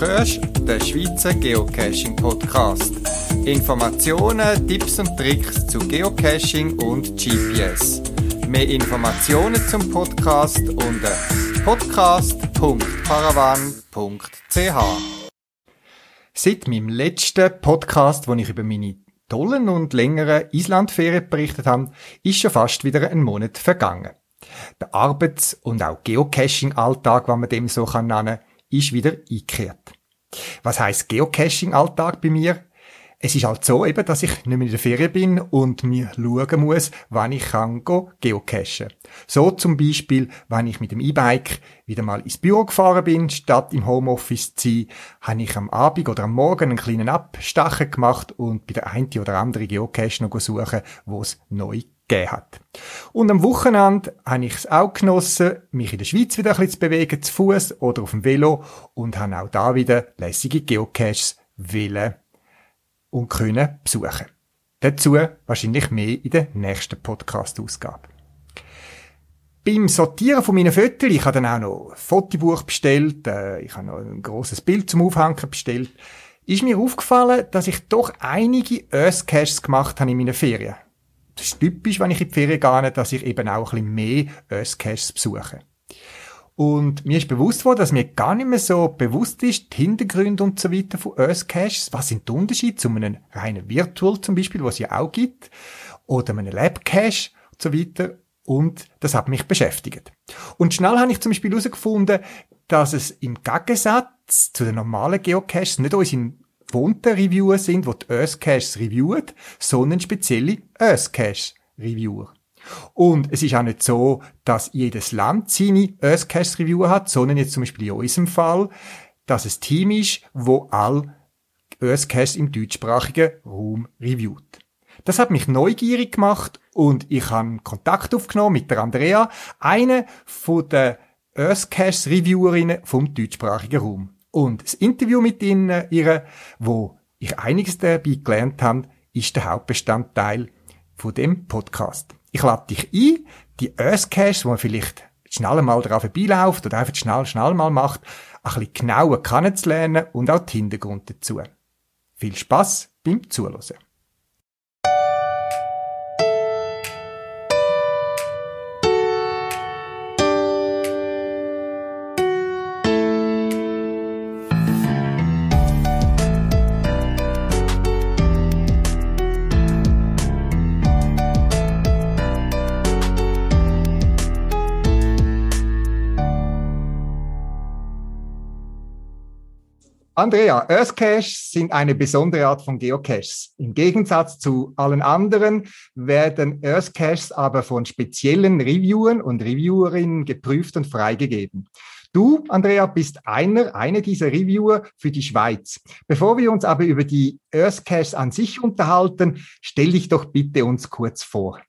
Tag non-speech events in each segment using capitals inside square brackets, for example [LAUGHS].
hörst den Schweizer Geocaching Podcast. Informationen, Tipps und Tricks zu Geocaching und GPS. Mehr Informationen zum Podcast unter podcast.paravan.ch. Seit meinem letzten Podcast, wo ich über meine tollen und längeren Islandferien berichtet habe, ist schon fast wieder ein Monat vergangen. Der Arbeits- und auch Geocaching-Alltag, wenn man dem so nennen kann, ist wieder eingekehrt. Was heißt Geocaching-Alltag bei mir? Es ist halt so eben, dass ich nicht mehr in der Ferien bin und mir schauen muss, wann ich kann geocachen. So zum Beispiel, wenn ich mit dem E-Bike wieder mal ins Büro gefahren bin, statt im Homeoffice zu sein, habe ich am Abend oder am Morgen einen kleinen Abstachen gemacht und bei der einen oder anderen Geocache noch suchen, wo es neu gegeben hat. Und am Wochenende habe ich es auch genossen, mich in der Schweiz wieder ein bisschen zu bewegen, zu Fuß oder auf dem Velo und habe auch da wieder lässige Geocaches willen und können besuchen. Dazu wahrscheinlich mehr in der nächsten Podcast-Ausgabe. Beim Sortieren von meinen Fotos, ich habe dann auch noch ein Fotobuch bestellt, äh, ich habe noch ein großes Bild zum Aufhängen bestellt, ist mir aufgefallen, dass ich doch einige Earth-Caches gemacht habe in meinen Ferien das ist typisch, wenn ich in die Ferien gehe, dass ich eben auch ein bisschen mehr Earth-Caches besuche. Und mir ist bewusst worden, dass mir gar nicht mehr so bewusst ist, die Hintergründe und so weiter von Earth Caches. Was sind die Unterschiede zu einem reinen Virtual zum Beispiel, was es ja auch gibt, oder einem Lab Cache und so weiter. Und das hat mich beschäftigt. Und schnell habe ich zum Beispiel herausgefunden, dass es im Gegensatz zu den normalen Geocaches nicht unsere gewohnten Reviewer sind, die die Earthcaches reviewen, sondern spezielle Earthcache-Reviewer. Und es ist auch nicht so, dass jedes Land seine Earthcache-Reviewer hat, sondern jetzt zum Beispiel in unserem Fall, dass es Team ist, wo all Earthcaches im deutschsprachigen Raum reviewt. Das hat mich neugierig gemacht und ich habe Kontakt aufgenommen mit der Andrea, eine von der Earthcache-Reviewerinnen vom deutschsprachigen Raum. Und das Interview mit ihnen, ihre, wo ich einiges dabei gelernt habe, ist der Hauptbestandteil von dem Podcast. Ich lade dich ein, die Earthcache, wo man vielleicht schnell mal drauf vorbeiläuft oder einfach schnell, schnell mal macht, ein bisschen genauer kennenzulernen und auch die Hintergründe dazu. Viel Spaß beim Zuhören. Andrea, Earthcaches sind eine besondere Art von Geocaches. Im Gegensatz zu allen anderen werden Earthcaches aber von speziellen Reviewern und Reviewerinnen geprüft und freigegeben. Du, Andrea, bist einer, eine dieser Reviewer für die Schweiz. Bevor wir uns aber über die Earthcaches an sich unterhalten, stell dich doch bitte uns kurz vor.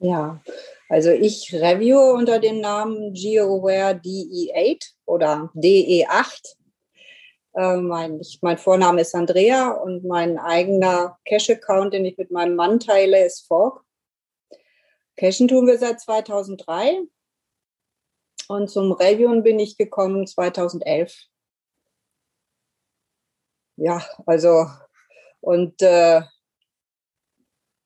Ja, also ich reviewe unter dem Namen GeoAware DE8 oder DE8 äh, mein, ich, mein Vorname ist Andrea und mein eigener Cash-Account, den ich mit meinem Mann teile, ist Fork. Cashen tun wir seit 2003 und zum Reviewen bin ich gekommen 2011. Ja, also und äh,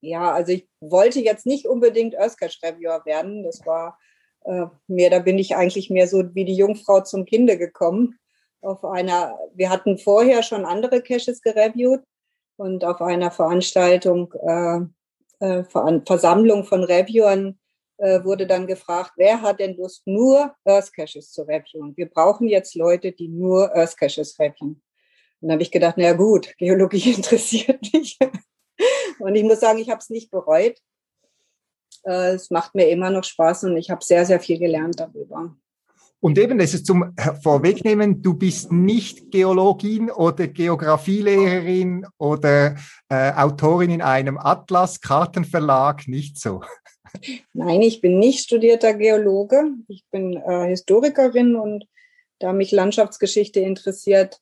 ja, also ich wollte jetzt nicht unbedingt Earthcash Reviewer werden. Das war äh, mehr, da bin ich eigentlich mehr so wie die Jungfrau zum Kinde gekommen auf einer, wir hatten vorher schon andere Caches gereviewt und auf einer Veranstaltung, äh, äh, Versammlung von Reviewern äh, wurde dann gefragt, wer hat denn Lust, nur Earth Caches zu reviewen? Wir brauchen jetzt Leute, die nur Earth Caches reviewen. Und dann habe ich gedacht, na gut, [LAUGHS] Geologie interessiert mich. und ich muss sagen, ich habe es nicht bereut. Äh, es macht mir immer noch Spaß und ich habe sehr, sehr viel gelernt darüber. Und eben, das ist zum Vorwegnehmen, du bist nicht Geologin oder Geografielehrerin oder äh, Autorin in einem Atlas-Kartenverlag, nicht so. Nein, ich bin nicht studierter Geologe. Ich bin äh, Historikerin und da mich Landschaftsgeschichte interessiert,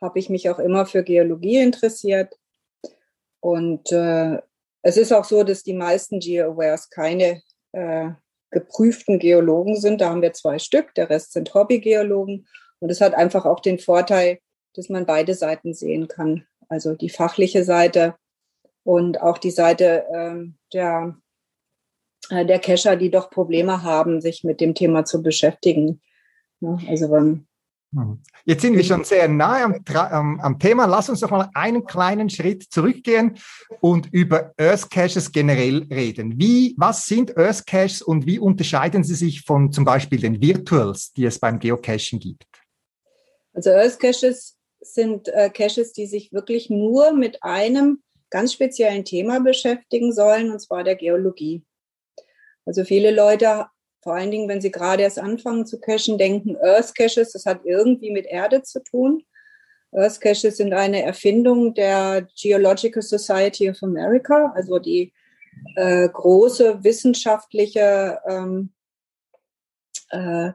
habe ich mich auch immer für Geologie interessiert. Und äh, es ist auch so, dass die meisten GeoAwares keine äh, geprüften Geologen sind. Da haben wir zwei Stück, der Rest sind Hobbygeologen. Und es hat einfach auch den Vorteil, dass man beide Seiten sehen kann. Also die fachliche Seite und auch die Seite ähm, der, äh, der Cacher, die doch Probleme haben, sich mit dem Thema zu beschäftigen. Ja, also wenn, hm. Jetzt sind wir schon sehr nahe am, am, am, Thema. Lass uns doch mal einen kleinen Schritt zurückgehen und über Earth Caches generell reden. Wie, was sind Earth Caches und wie unterscheiden sie sich von zum Beispiel den Virtuals, die es beim Geocaching gibt? Also Earth Caches sind äh, Caches, die sich wirklich nur mit einem ganz speziellen Thema beschäftigen sollen, und zwar der Geologie. Also viele Leute vor allen Dingen, wenn Sie gerade erst anfangen zu cachen, denken Earth Caches, das hat irgendwie mit Erde zu tun. Earth Caches sind eine Erfindung der Geological Society of America, also die äh, große wissenschaftliche ähm, äh,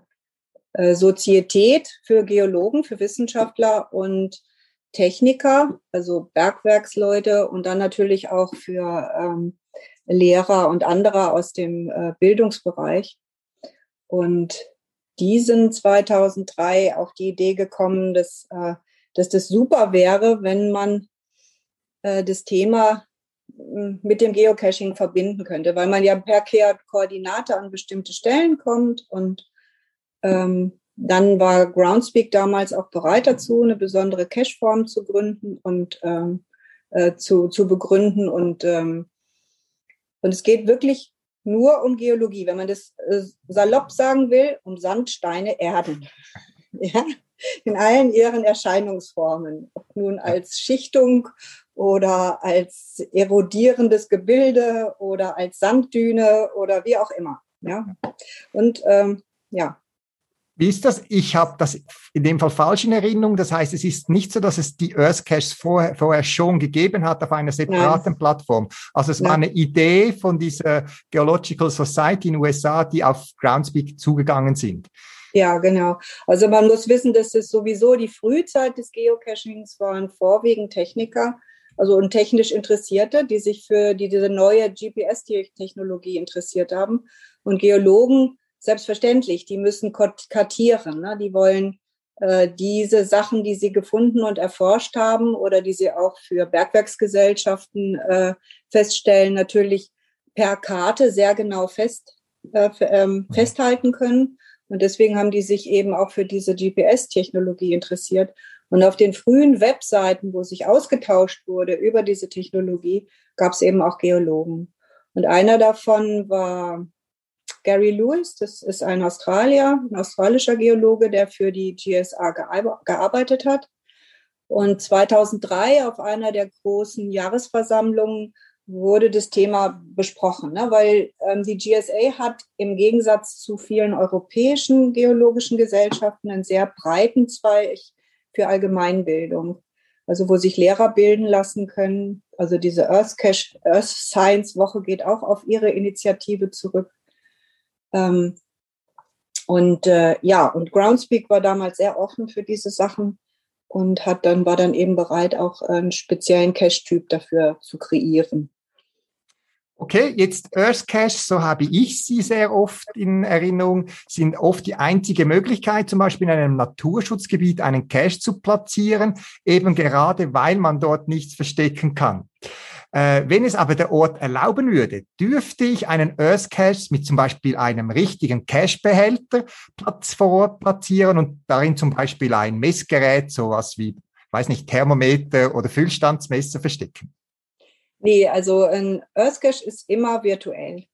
äh, Sozietät für Geologen, für Wissenschaftler und Techniker, also Bergwerksleute und dann natürlich auch für ähm, Lehrer und andere aus dem äh, Bildungsbereich. Und die sind 2003 auf die Idee gekommen, dass, äh, dass das super wäre, wenn man äh, das Thema hm, mit dem Geocaching verbinden könnte, weil man ja per Koordinate an bestimmte Stellen kommt und ähm, dann war Groundspeak damals auch bereit dazu, eine besondere Cache-Form zu gründen und ähm, äh, zu, zu begründen. Und ähm, und es geht wirklich nur um Geologie. Wenn man das äh, salopp sagen will, um Sand, Steine, Erden. [LAUGHS] Ja? In allen ihren Erscheinungsformen. Ob nun als Schichtung oder als erodierendes Gebilde oder als Sanddüne oder wie auch immer. Ja? Und ähm, ja, wie ist das? Ich habe das in dem Fall falsch in Erinnerung. Das heißt, es ist nicht so, dass es die Earth Caches vorher, vorher schon gegeben hat auf einer separaten Nein. Plattform. Also es Nein. war eine Idee von dieser Geological Society in den USA, die auf Groundspeak zugegangen sind. Ja, genau. Also man muss wissen, dass es sowieso die Frühzeit des Geocachings waren vorwiegend Techniker, also und technisch Interessierte, die sich für die, diese neue GPS-Technologie interessiert haben. Und Geologen selbstverständlich, die müssen kartieren. Ne? Die wollen äh, diese Sachen, die sie gefunden und erforscht haben oder die sie auch für Bergwerksgesellschaften äh, feststellen, natürlich per Karte sehr genau fest, äh, ähm, festhalten können. Und deswegen haben die sich eben auch für diese GPS-Technologie interessiert. Und auf den frühen Webseiten, wo sich ausgetauscht wurde über diese Technologie, gab es eben auch Geologen. Und einer davon war Gary Lewis, das ist ein Australier, ein australischer Geologe, der für die GSA gearbeitet hat. Und 2003 auf einer der großen Jahresversammlungen wurde das Thema besprochen, ne? weil ähm, die GSA hat im Gegensatz zu vielen europäischen geologischen Gesellschaften einen sehr breiten Zweig für Allgemeinbildung, also wo sich Lehrer bilden lassen können. Also diese Earth, Cache, Earth Science Woche geht auch auf ihre Initiative zurück. Ähm, und äh, ja, und Groundspeak war damals sehr offen für diese Sachen und hat dann, war dann eben bereit, auch einen speziellen Cache-Typ dafür zu kreieren. Okay, jetzt Earth Cache, so habe ich sie sehr oft in Erinnerung, sind oft die einzige Möglichkeit, zum Beispiel in einem Naturschutzgebiet einen Cache zu platzieren, eben gerade weil man dort nichts verstecken kann. Äh, wenn es aber der Ort erlauben würde, dürfte ich einen Earth Cache mit zum Beispiel einem richtigen Cache-Behälter Platz vor Ort platzieren und darin zum Beispiel ein Messgerät, sowas wie, weiß nicht, Thermometer oder Füllstandsmesser verstecken. Nee, also ein Earth Cache ist immer virtuell.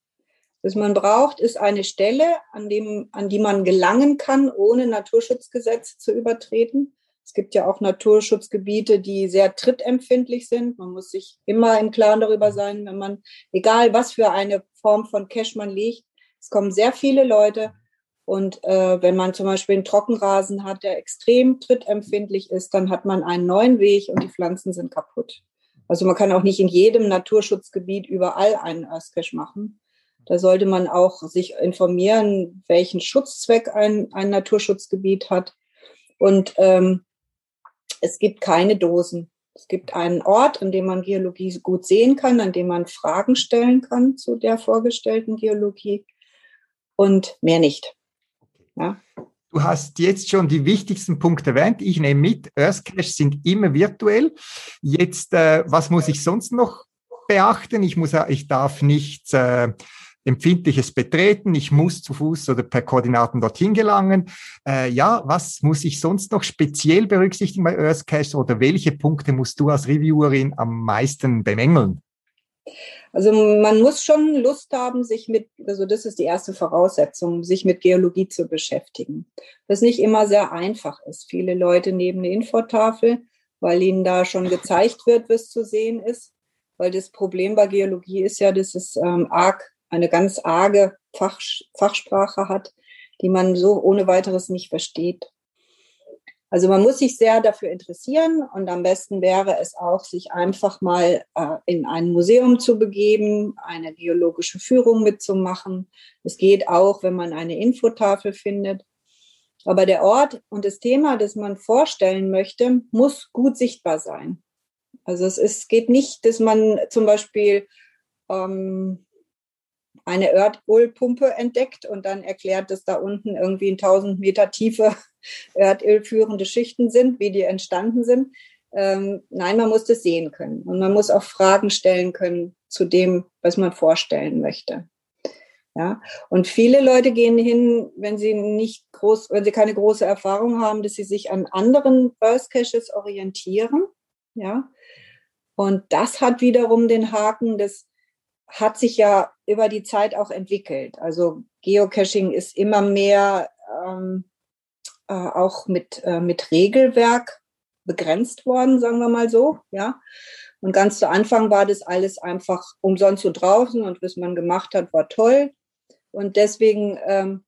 Was man braucht, ist eine Stelle, an, dem, an die man gelangen kann, ohne Naturschutzgesetz zu übertreten. Es gibt ja auch Naturschutzgebiete, die sehr trittempfindlich sind. Man muss sich immer im Klaren darüber sein, wenn man, egal was für eine Form von Cash man legt, es kommen sehr viele Leute. Und äh, wenn man zum Beispiel einen Trockenrasen hat, der extrem trittempfindlich ist, dann hat man einen neuen Weg und die Pflanzen sind kaputt. Also man kann auch nicht in jedem Naturschutzgebiet überall einen Earthcache machen. Da sollte man auch sich informieren, welchen Schutzzweck ein, ein Naturschutzgebiet hat. Und ähm, es gibt keine Dosen. Es gibt einen Ort, an dem man Geologie gut sehen kann, an dem man Fragen stellen kann zu der vorgestellten Geologie und mehr nicht. Ja. Du hast jetzt schon die wichtigsten Punkte erwähnt. Ich nehme mit, Earthcache sind immer virtuell. Jetzt, äh, was muss ich sonst noch beachten? Ich muss, ich darf nichts äh, Empfindliches betreten. Ich muss zu Fuß oder per Koordinaten dorthin gelangen. Äh, ja, was muss ich sonst noch speziell berücksichtigen bei Earthcache oder welche Punkte musst du als Reviewerin am meisten bemängeln? Also man muss schon Lust haben, sich mit, also das ist die erste Voraussetzung, sich mit Geologie zu beschäftigen. Das nicht immer sehr einfach ist. Viele Leute neben eine Infotafel, weil ihnen da schon gezeigt wird, was zu sehen ist. Weil das Problem bei Geologie ist ja, dass es ähm, arg, eine ganz arge Fach, Fachsprache hat, die man so ohne weiteres nicht versteht. Also man muss sich sehr dafür interessieren und am besten wäre es auch, sich einfach mal äh, in ein Museum zu begeben, eine geologische Führung mitzumachen. Es geht auch, wenn man eine Infotafel findet. Aber der Ort und das Thema, das man vorstellen möchte, muss gut sichtbar sein. Also es ist, geht nicht, dass man zum Beispiel ähm, eine Erdölpumpe entdeckt und dann erklärt, dass da unten irgendwie in 1000 Meter Tiefe [LAUGHS] erdölführende Schichten sind, wie die entstanden sind. Ähm, nein, man muss das sehen können und man muss auch Fragen stellen können zu dem, was man vorstellen möchte. Ja, und viele Leute gehen hin, wenn sie nicht groß, wenn sie keine große Erfahrung haben, dass sie sich an anderen Earth Caches orientieren. Ja, und das hat wiederum den Haken, dass hat sich ja über die Zeit auch entwickelt. Also Geocaching ist immer mehr ähm, äh, auch mit, äh, mit Regelwerk begrenzt worden, sagen wir mal so, ja. Und ganz zu Anfang war das alles einfach umsonst so draußen und was man gemacht hat, war toll. Und deswegen ähm,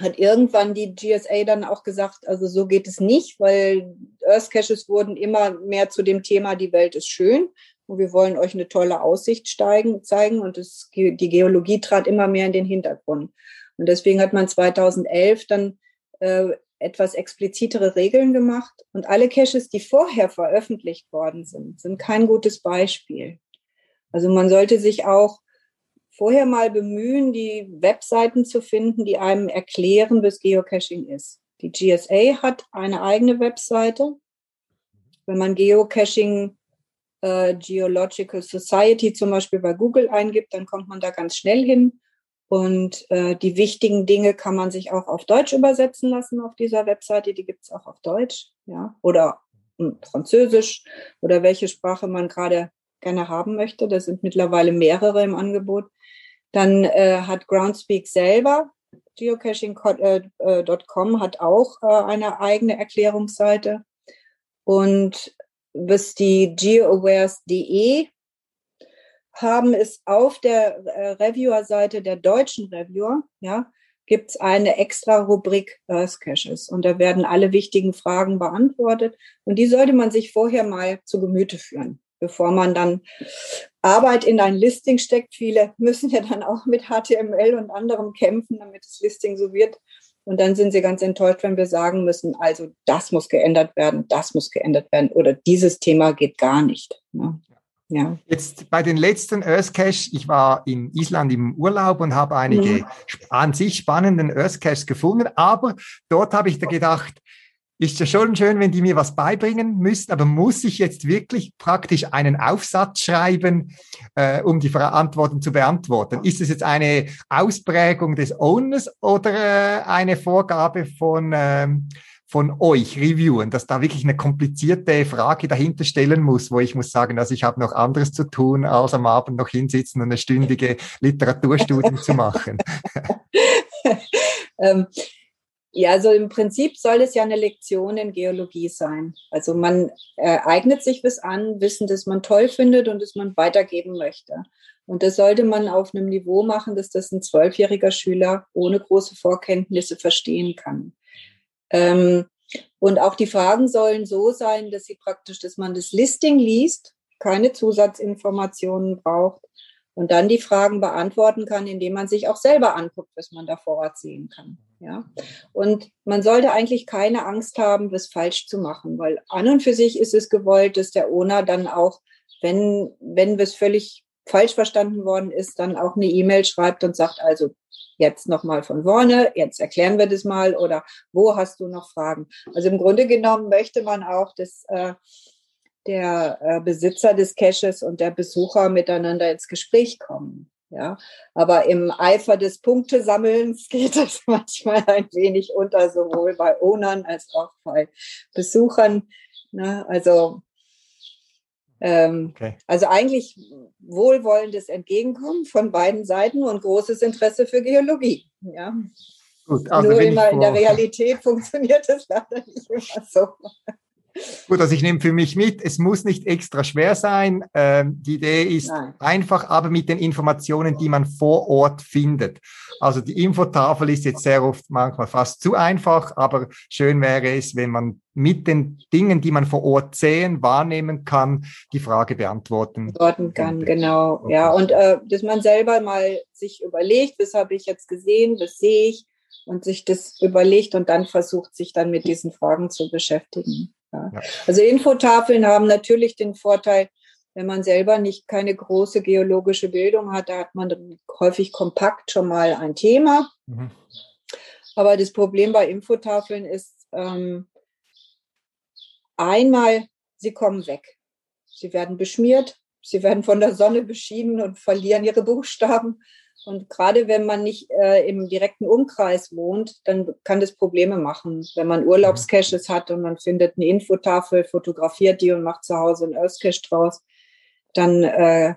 hat irgendwann die GSA dann auch gesagt, also so geht es nicht, weil Earth Caches wurden immer mehr zu dem Thema, die Welt ist schön und wir wollen euch eine tolle Aussicht steigen, zeigen und es, die Geologie trat immer mehr in den Hintergrund. Und deswegen hat man 2011 dann äh, etwas explizitere Regeln gemacht und alle Caches, die vorher veröffentlicht worden sind, sind kein gutes Beispiel. Also man sollte sich auch vorher mal bemühen, die Webseiten zu finden, die einem erklären, was Geocaching ist. Die GSA hat eine eigene Webseite. Wenn man Geocaching äh, Geological Society zum Beispiel bei Google eingibt, dann kommt man da ganz schnell hin. Und äh, die wichtigen Dinge kann man sich auch auf Deutsch übersetzen lassen auf dieser Webseite. Die gibt's auch auf Deutsch, ja, oder hm, Französisch oder welche Sprache man gerade gerne haben möchte. Da sind mittlerweile mehrere im Angebot. Dann äh, hat Groundspeak selber, geocaching.com äh, äh, hat auch äh, eine eigene Erklärungsseite. Und was die GeoAwares.de haben, ist auf der äh, Reviewer-Seite der deutschen Reviewer, ja, gibt es eine extra Rubrik Earth Caches und da werden alle wichtigen Fragen beantwortet und die sollte man sich vorher mal zu Gemüte führen, bevor man dann Arbeit in ein Listing steckt. Viele [LAUGHS] müssen ja dann auch mit HTML und anderem kämpfen, damit das Listing so wird. Und dann sind sie ganz enttäuscht, wenn wir sagen müssen, also das muss geändert werden, das muss geändert werden oder dieses Thema geht gar nicht. Ne? Ja. Jetzt bei den letzten Earth Cache, ich war in Island im Urlaub und habe einige mhm. an sich spannenden Earth Caches gefunden, aber dort habe ich da gedacht, ist ja schon schön, wenn die mir was beibringen müssen, aber muss ich jetzt wirklich praktisch einen Aufsatz schreiben, äh, um die Verantwortung zu beantworten? Ist es jetzt eine Ausprägung des Owners oder äh, eine Vorgabe von, ähm, von euch, Reviewen, dass da wirklich eine komplizierte Frage dahinter stellen muss, wo ich muss sagen, dass ich habe noch anderes zu tun, als am Abend noch hinsitzen und eine stündige Literaturstudie zu machen? [LAUGHS] ähm, ja, also im Prinzip soll es ja eine Lektion in Geologie sein. Also man äh, eignet sich was an, Wissen, das man toll findet und das man weitergeben möchte. Und das sollte man auf einem Niveau machen, dass das ein zwölfjähriger Schüler ohne große Vorkenntnisse verstehen kann. Ähm, und auch die Fragen sollen so sein, dass sie praktisch, dass man das Listing liest, keine Zusatzinformationen braucht und dann die Fragen beantworten kann, indem man sich auch selber anguckt, was man da vor Ort sehen kann. Ja, und man sollte eigentlich keine Angst haben, was falsch zu machen, weil an und für sich ist es gewollt, dass der Owner dann auch, wenn, wenn was völlig falsch verstanden worden ist, dann auch eine E-Mail schreibt und sagt, also jetzt nochmal von vorne, jetzt erklären wir das mal oder wo hast du noch Fragen? Also im Grunde genommen möchte man auch, dass äh, der äh, Besitzer des Caches und der Besucher miteinander ins Gespräch kommen. Ja, aber im Eifer des Punktesammelns [LAUGHS] geht es manchmal ein wenig unter, sowohl bei Ownern als auch bei Besuchern. Ne? Also ähm, okay. Also eigentlich wohlwollendes Entgegenkommen von beiden Seiten und großes Interesse für Geologie. Ja. Gut, also Nur immer in der Realität [LAUGHS] funktioniert es leider nicht immer so. Gut, also ich nehme für mich mit, es muss nicht extra schwer sein. Ähm, die Idee ist Nein. einfach, aber mit den Informationen, die man vor Ort findet. Also die Infotafel ist jetzt sehr oft manchmal fast zu einfach, aber schön wäre es, wenn man mit den Dingen, die man vor Ort sehen, wahrnehmen kann, die Frage beantworten. Beantworten kann, genau. Okay. Ja, und äh, dass man selber mal sich überlegt, was habe ich jetzt gesehen, was sehe ich und sich das überlegt und dann versucht, sich dann mit diesen Fragen zu beschäftigen. Ja. Also Infotafeln haben natürlich den Vorteil, wenn man selber nicht keine große geologische Bildung hat, da hat man häufig kompakt schon mal ein Thema. Mhm. Aber das Problem bei Infotafeln ist ähm, einmal, sie kommen weg. Sie werden beschmiert, sie werden von der Sonne beschienen und verlieren ihre Buchstaben. Und gerade wenn man nicht äh, im direkten Umkreis wohnt, dann kann das Probleme machen. Wenn man Urlaubscaches hat und man findet eine Infotafel, fotografiert die und macht zu Hause einen Earthcache draus, dann äh,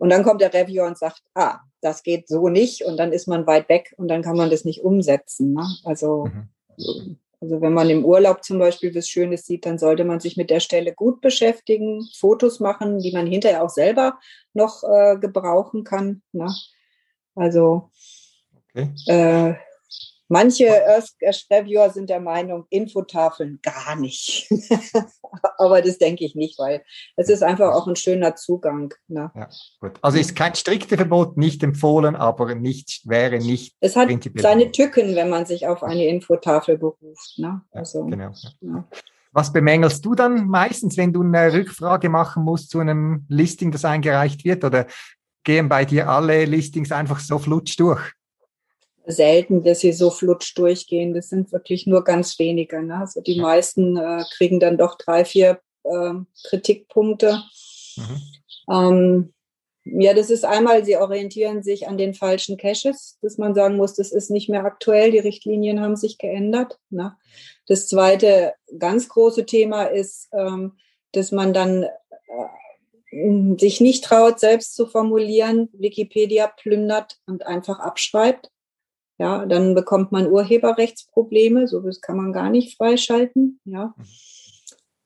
und dann kommt der Reviewer und sagt, ah, das geht so nicht und dann ist man weit weg und dann kann man das nicht umsetzen. Ne? Also, mhm. Also wenn man im Urlaub zum Beispiel was Schönes sieht, dann sollte man sich mit der Stelle gut beschäftigen, Fotos machen, die man hinterher auch selber noch äh, gebrauchen kann. Ne? Also okay. äh, manche Reviewer sind der Meinung, Infotafeln gar nicht. [LAUGHS] Aber das denke ich nicht, weil es ist einfach auch ein schöner Zugang. Ne? Ja, gut. Also ist kein striktes Verbot, nicht empfohlen, aber nicht, wäre nicht. Es hat seine Tücken, wenn man sich auf eine Infotafel beruft. Ne? Also, ja, genau. Ja. Was bemängelst du dann meistens, wenn du eine Rückfrage machen musst zu einem Listing, das eingereicht wird? Oder gehen bei dir alle Listings einfach so flutsch durch? Selten, dass sie so flutsch durchgehen. Das sind wirklich nur ganz wenige. Ne? Also die meisten äh, kriegen dann doch drei, vier äh, Kritikpunkte. Mhm. Ähm, ja, das ist einmal, sie orientieren sich an den falschen Caches, dass man sagen muss, das ist nicht mehr aktuell, die Richtlinien haben sich geändert. Ne? Das zweite ganz große Thema ist, ähm, dass man dann äh, sich nicht traut, selbst zu formulieren, Wikipedia plündert und einfach abschreibt. Ja, dann bekommt man Urheberrechtsprobleme, so das kann man gar nicht freischalten. Ja.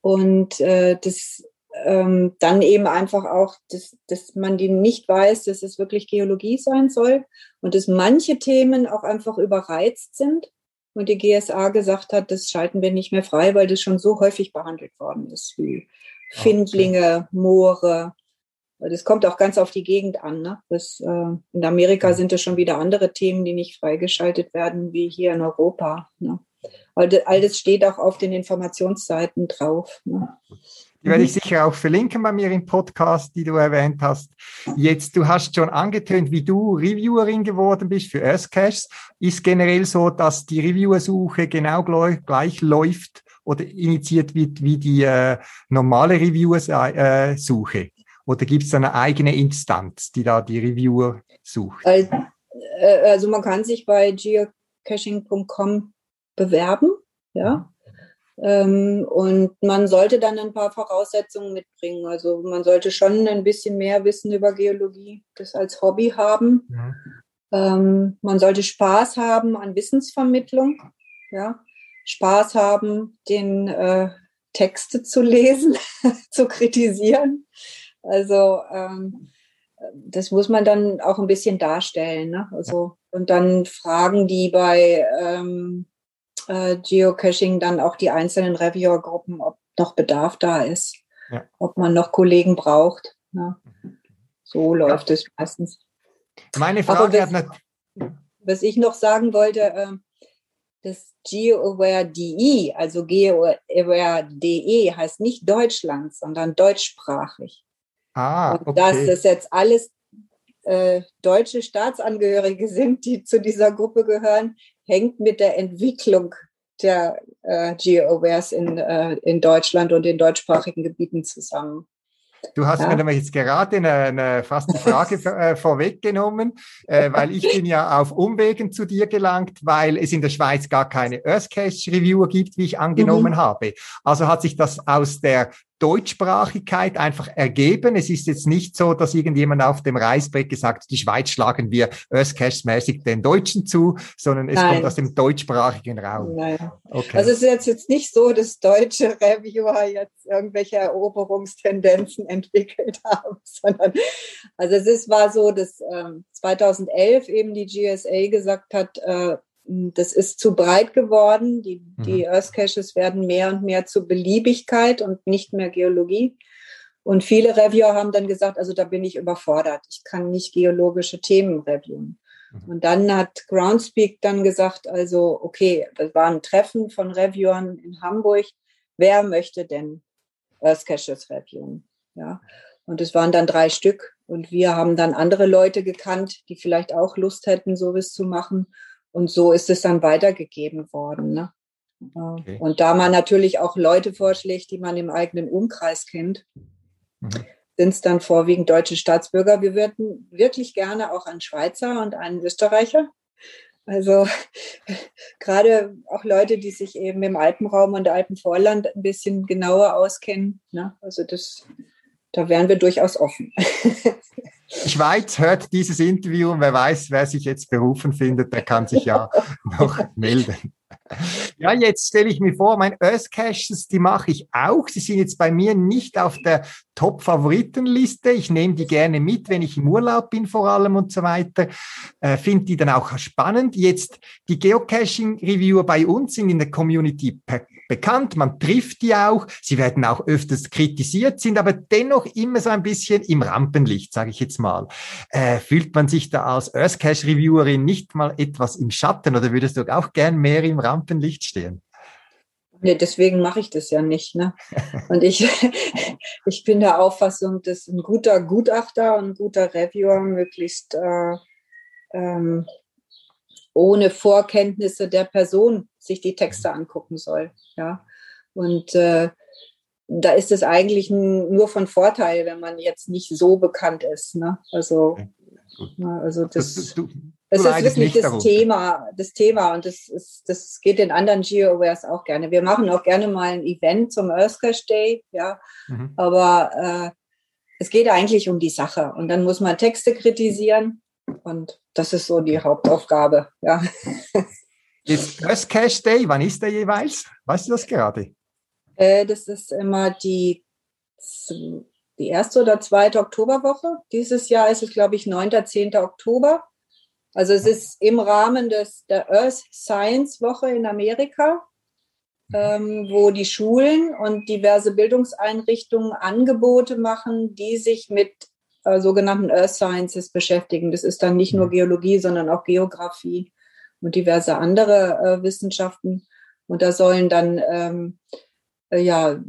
Und äh, das ähm, dann eben einfach auch, dass, dass man die nicht weiß, dass es wirklich Geologie sein soll und dass manche Themen auch einfach überreizt sind und die GSA gesagt hat, das schalten wir nicht mehr frei, weil das schon so häufig behandelt worden ist, wie Findlinge, Moore. Das kommt auch ganz auf die Gegend an. Ne? Das, äh, in Amerika sind es schon wieder andere Themen, die nicht freigeschaltet werden, wie hier in Europa. Ne? All, all das steht auch auf den Informationsseiten drauf. Ne? Die werde ich sicher auch verlinken bei mir im Podcast, die du erwähnt hast. Jetzt, du hast schon angetönt, wie du Reviewerin geworden bist für Earthcaches. Ist generell so, dass die Reviewersuche genau gleich läuft oder initiiert wird wie die äh, normale Reviewer-Suche? Äh, oder gibt es eine eigene Instanz, die da die Reviewer sucht? Also, also man kann sich bei geocaching.com bewerben, ja. Ähm, und man sollte dann ein paar Voraussetzungen mitbringen. Also man sollte schon ein bisschen mehr Wissen über Geologie, das als Hobby haben. Ja. Ähm, man sollte Spaß haben an Wissensvermittlung. Ja. Spaß haben, den äh, Texte zu lesen, [LAUGHS] zu kritisieren. Also ähm, das muss man dann auch ein bisschen darstellen. Ne? Also, und dann fragen die bei ähm, äh, Geocaching dann auch die einzelnen Reviewer-Gruppen, ob noch Bedarf da ist, ja. ob man noch Kollegen braucht. Ne? So läuft ja. es meistens. Meine Frage was, hat was ich noch sagen wollte, äh, das GeoAware.de, also GeoAware.de heißt nicht Deutschland, sondern deutschsprachig. Ah, okay. Und das ist jetzt alles äh, deutsche Staatsangehörige sind, die zu dieser Gruppe gehören, hängt mit der Entwicklung der äh, GeoWares in, äh, in Deutschland und in deutschsprachigen Gebieten zusammen. Du hast ja. mir nämlich jetzt gerade eine, eine fast die Frage äh, vorweggenommen, äh, weil ich bin ja auf Umwegen zu dir gelangt, weil es in der Schweiz gar keine Earthcache Reviewer gibt, wie ich angenommen mhm. habe. Also hat sich das aus der Deutschsprachigkeit einfach ergeben. Es ist jetzt nicht so, dass irgendjemand auf dem Reisbrett gesagt, die Schweiz schlagen wir Earthcache-mäßig den Deutschen zu, sondern es Nein. kommt aus dem deutschsprachigen Raum. Okay. Also es ist jetzt, nicht so, dass deutsche Reviewer jetzt irgendwelche Eroberungstendenzen [LAUGHS] entwickelt haben, sondern also es ist, war so, dass ähm, 2011 eben die GSA gesagt hat, äh, das ist zu breit geworden. Die, mhm. die Earth Caches werden mehr und mehr zur Beliebigkeit und nicht mehr Geologie. Und viele Reviewer haben dann gesagt, also da bin ich überfordert. Ich kann nicht geologische Themen reviewen. Mhm. Und dann hat Groundspeak dann gesagt, also okay, das war ein Treffen von Reviewern in Hamburg. Wer möchte denn Earth Caches reviewen? Ja. Und es waren dann drei Stück. Und wir haben dann andere Leute gekannt, die vielleicht auch Lust hätten, sowas zu machen. Und so ist es dann weitergegeben worden. Ne? Okay. Und da man natürlich auch Leute vorschlägt, die man im eigenen Umkreis kennt, mhm. sind es dann vorwiegend deutsche Staatsbürger. Wir würden wirklich gerne auch einen Schweizer und einen Österreicher. Also [LAUGHS] gerade auch Leute, die sich eben im Alpenraum und Alpenvorland ein bisschen genauer auskennen. Ne? Also das, da wären wir durchaus offen. [LAUGHS] Schweiz hört dieses Interview und wer weiß, wer sich jetzt berufen findet, der kann sich ja [LAUGHS] noch melden. Ja, jetzt stelle ich mir vor, mein Earth Caches, die mache ich auch. Sie sind jetzt bei mir nicht auf der Top-Favoritenliste. Ich nehme die gerne mit, wenn ich im Urlaub bin vor allem und so weiter. Äh, Finde die dann auch spannend. Jetzt die Geocaching-Reviewer bei uns sind in der Community bekannt. Man trifft die auch. Sie werden auch öfters kritisiert, sind aber dennoch immer so ein bisschen im Rampenlicht, sage ich jetzt mal. Äh, fühlt man sich da als Earth Cache-Reviewerin nicht mal etwas im Schatten oder würdest du auch gern mehr im Rampenlicht stehen? Nee, deswegen mache ich das ja nicht. Ne? [LAUGHS] Und ich, [LAUGHS] ich bin der Auffassung, dass ein guter Gutachter und ein guter Reviewer möglichst äh, ähm, ohne Vorkenntnisse der Person sich die Texte angucken soll. Ja. Und äh, da ist es eigentlich nur von Vorteil, wenn man jetzt nicht so bekannt ist. Ne? Also, okay. also das, das, du, es ist wirklich das darum. Thema, das Thema und das, ist, das geht den anderen GeoWares auch gerne. Wir machen auch gerne mal ein Event zum Earthcache Day, ja, mhm. aber äh, es geht eigentlich um die Sache und dann muss man Texte kritisieren und das ist so die Hauptaufgabe, ja. [LAUGHS] Jetzt Earthcache Day, wann ist der jeweils? Weißt du das gerade? Äh, das ist immer die die erste oder zweite Oktoberwoche. Dieses Jahr ist es, glaube ich, 9. 10. Oktober. Also es ist im Rahmen des, der Earth Science Woche in Amerika, ähm, wo die Schulen und diverse Bildungseinrichtungen Angebote machen, die sich mit äh, sogenannten Earth Sciences beschäftigen. Das ist dann nicht nur mhm. Geologie, sondern auch Geografie und diverse andere äh, Wissenschaften. Und da sollen dann ähm, äh, ja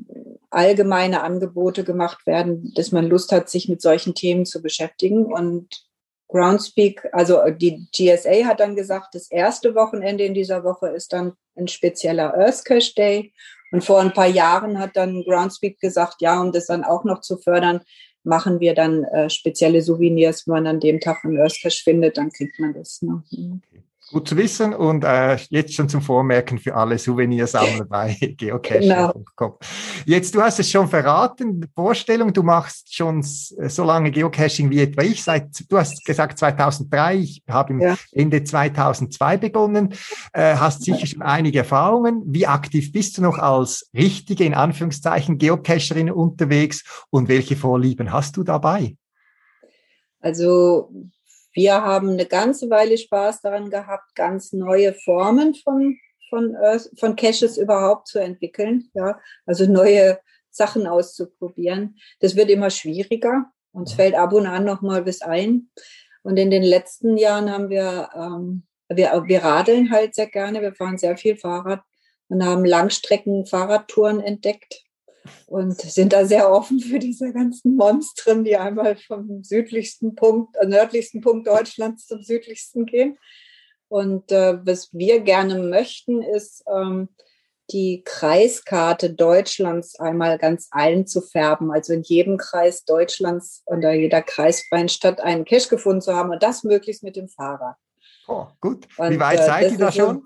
allgemeine Angebote gemacht werden, dass man Lust hat, sich mit solchen Themen zu beschäftigen. Und Groundspeak, also die GSA hat dann gesagt, das erste Wochenende in dieser Woche ist dann ein spezieller Earthcache Day. Und vor ein paar Jahren hat dann Groundspeak gesagt, ja, um das dann auch noch zu fördern, machen wir dann äh, spezielle Souvenirs, wenn man an dem Tag einen Earthcache findet, dann kriegt man das. Ne? Okay. Gut zu wissen und äh, jetzt schon zum Vormerken für alle Souvenirsammler bei [LAUGHS] geocaching.com. Genau. Jetzt, du hast es schon verraten, Vorstellung, du machst schon so lange Geocaching wie etwa ich, seit, du hast gesagt 2003, ich habe ja. Ende 2002 begonnen, äh, hast sicher schon einige Erfahrungen. Wie aktiv bist du noch als richtige, in Anführungszeichen, Geocacherin unterwegs und welche Vorlieben hast du dabei? Also wir haben eine ganze Weile Spaß daran gehabt, ganz neue Formen von, von, von Caches überhaupt zu entwickeln. Ja, also neue Sachen auszuprobieren. Das wird immer schwieriger. Uns fällt ab und an noch mal was ein. Und in den letzten Jahren haben wir, ähm, wir, wir radeln halt sehr gerne. Wir fahren sehr viel Fahrrad und haben Langstrecken-Fahrradtouren entdeckt. Und sind da sehr offen für diese ganzen Monstren, die einmal vom südlichsten Punkt, äh, nördlichsten Punkt Deutschlands zum südlichsten gehen. Und äh, was wir gerne möchten, ist ähm, die Kreiskarte Deutschlands einmal ganz einzufärben. Also in jedem Kreis Deutschlands oder jeder kreisfreien Stadt einen Cache gefunden zu haben und das möglichst mit dem Fahrrad. Oh, gut. Und, Wie weit äh, seid ihr da schon?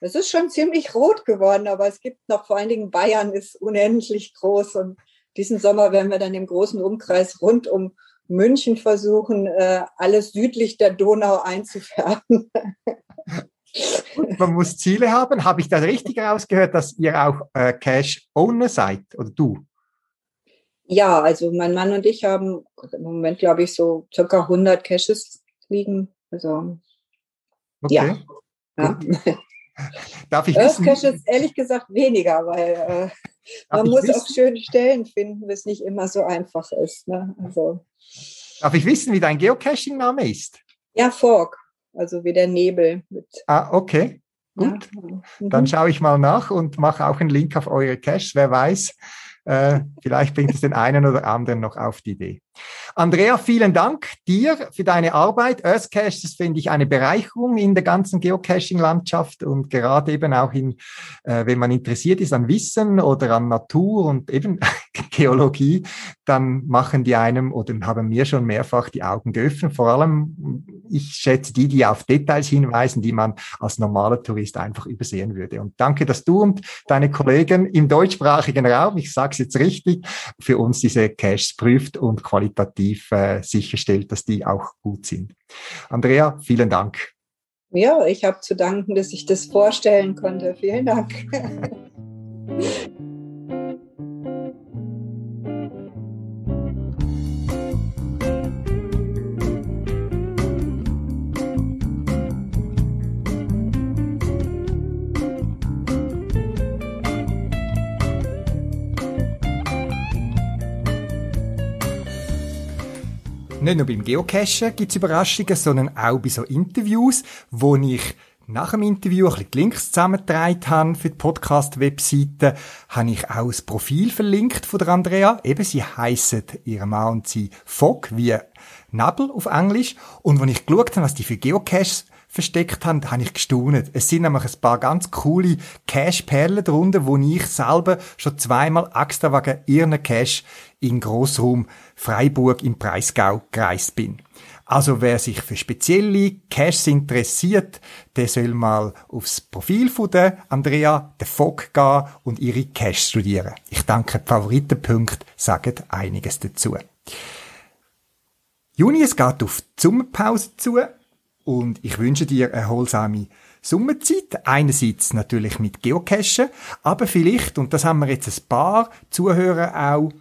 Es ist schon ziemlich rot geworden, aber es gibt noch, vor allen Dingen Bayern ist unendlich groß und diesen Sommer werden wir dann im großen Umkreis rund um München versuchen, äh, alles südlich der Donau einzufärben. Man muss Ziele haben. Habe ich da richtig rausgehört, dass ihr auch äh, Cash-Owner seid oder du? Ja, also mein Mann und ich haben im Moment, glaube ich, so circa 100 Caches liegen. Also, okay. ja. ja. [LAUGHS] Darf ich Earth wissen? ist ehrlich gesagt weniger, weil äh, man muss wissen? auch schöne Stellen finden, was nicht immer so einfach ist. Ne? Also, Darf ich wissen, wie dein Geocaching-Name ist? Ja, Fog, also wie der Nebel. ah, okay. Gut. Ja. Mhm. Dann schaue ich mal nach und mache auch einen Link auf eure Caches. Wer weiß, äh, vielleicht bringt es den einen oder anderen noch auf die Idee. Andrea, vielen Dank dir für deine Arbeit. Earthcache, das finde ich eine Bereicherung in der ganzen Geocaching-Landschaft und gerade eben auch in, äh, wenn man interessiert ist an Wissen oder an Natur und eben [LAUGHS] Geologie, dann machen die einem oder haben mir schon mehrfach die Augen geöffnet. Vor allem, ich schätze die, die auf Details hinweisen, die man als normaler Tourist einfach übersehen würde. Und danke, dass du und deine Kollegen im deutschsprachigen Raum, ich sage es jetzt richtig, für uns diese Caches prüft und qualitativ äh, sicherstellt, dass die auch gut sind. Andrea, vielen Dank. Ja, ich habe zu danken, dass ich das vorstellen konnte. Vielen Dank. [LAUGHS] Nicht nur beim Geocachen gibt es Überraschungen, sondern auch bei so Interviews, wo ich nach dem Interview ein bisschen die Links zusammengetragen habe für die Podcast-Webseite, habe ich auch das Profil verlinkt von der Andrea. Eben, sie heissen, ihr Mann und sie Fog, wie Nabel auf Englisch. Und wenn ich geschaut habe, was die für Geocaches versteckt haben, habe ich gestaunt. Es sind nämlich ein paar ganz coole Cash-Perlen drunter, wo ich selber schon zweimal extra wegen ihren Cash in Grossraum Freiburg im Breisgau gereist bin. Also wer sich für spezielle Caches interessiert, der soll mal aufs Profil von der Andrea de Vogt gehen und ihre Caches studieren. Ich denke, die Favoritenpunkte sagen einiges dazu. Juni, es geht auf die Sommerpause zu und ich wünsche dir erholsame Sommerzeit. Einerseits natürlich mit Geocachen, aber vielleicht, und das haben wir jetzt ein paar Zuhörer auch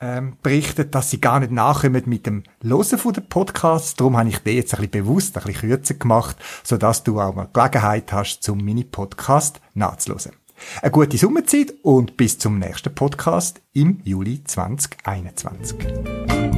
ähm, berichtet, dass sie gar nicht nachkommen mit dem Losen von den Podcasts. Darum habe ich den jetzt ein bisschen bewusst, ein bisschen kürzer gemacht, sodass du auch mal Gelegenheit hast, zum Mini-Podcast nachzulosen. Eine gute Sommerzeit und bis zum nächsten Podcast im Juli 2021.